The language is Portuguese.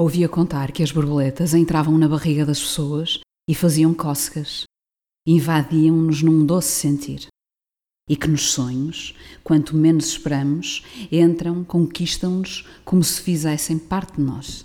Ouvia contar que as borboletas entravam na barriga das pessoas e faziam cócegas, invadiam-nos num doce sentir. E que nos sonhos, quanto menos esperamos, entram, conquistam-nos como se fizessem parte de nós.